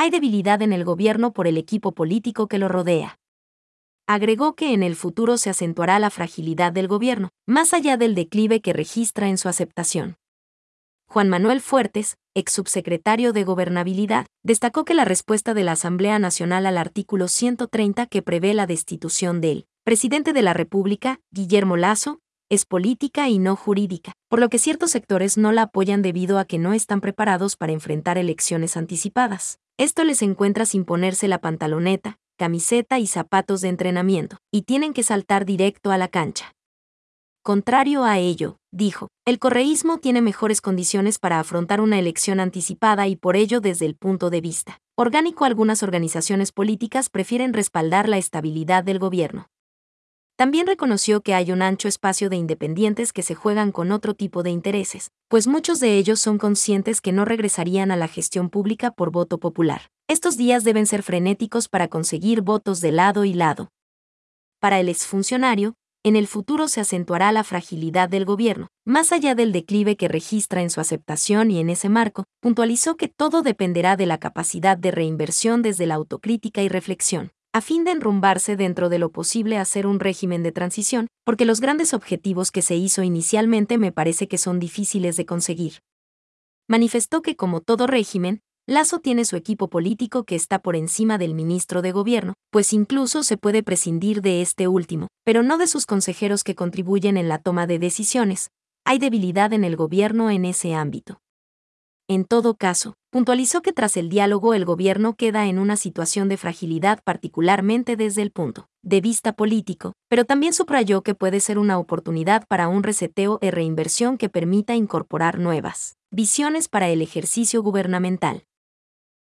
hay debilidad en el gobierno por el equipo político que lo rodea. Agregó que en el futuro se acentuará la fragilidad del gobierno, más allá del declive que registra en su aceptación. Juan Manuel Fuertes, ex subsecretario de Gobernabilidad, destacó que la respuesta de la Asamblea Nacional al artículo 130 que prevé la destitución del presidente de la República, Guillermo Lazo, es política y no jurídica, por lo que ciertos sectores no la apoyan debido a que no están preparados para enfrentar elecciones anticipadas. Esto les encuentra sin ponerse la pantaloneta, camiseta y zapatos de entrenamiento, y tienen que saltar directo a la cancha. Contrario a ello, dijo, el correísmo tiene mejores condiciones para afrontar una elección anticipada y por ello desde el punto de vista orgánico algunas organizaciones políticas prefieren respaldar la estabilidad del gobierno. También reconoció que hay un ancho espacio de independientes que se juegan con otro tipo de intereses, pues muchos de ellos son conscientes que no regresarían a la gestión pública por voto popular. Estos días deben ser frenéticos para conseguir votos de lado y lado. Para el exfuncionario, en el futuro se acentuará la fragilidad del gobierno, más allá del declive que registra en su aceptación y en ese marco, puntualizó que todo dependerá de la capacidad de reinversión desde la autocrítica y reflexión, a fin de enrumbarse dentro de lo posible hacer un régimen de transición, porque los grandes objetivos que se hizo inicialmente me parece que son difíciles de conseguir. Manifestó que como todo régimen, Lazo tiene su equipo político que está por encima del ministro de Gobierno, pues incluso se puede prescindir de este último, pero no de sus consejeros que contribuyen en la toma de decisiones. Hay debilidad en el gobierno en ese ámbito. En todo caso, puntualizó que tras el diálogo el gobierno queda en una situación de fragilidad particularmente desde el punto de vista político, pero también subrayó que puede ser una oportunidad para un reseteo e reinversión que permita incorporar nuevas visiones para el ejercicio gubernamental.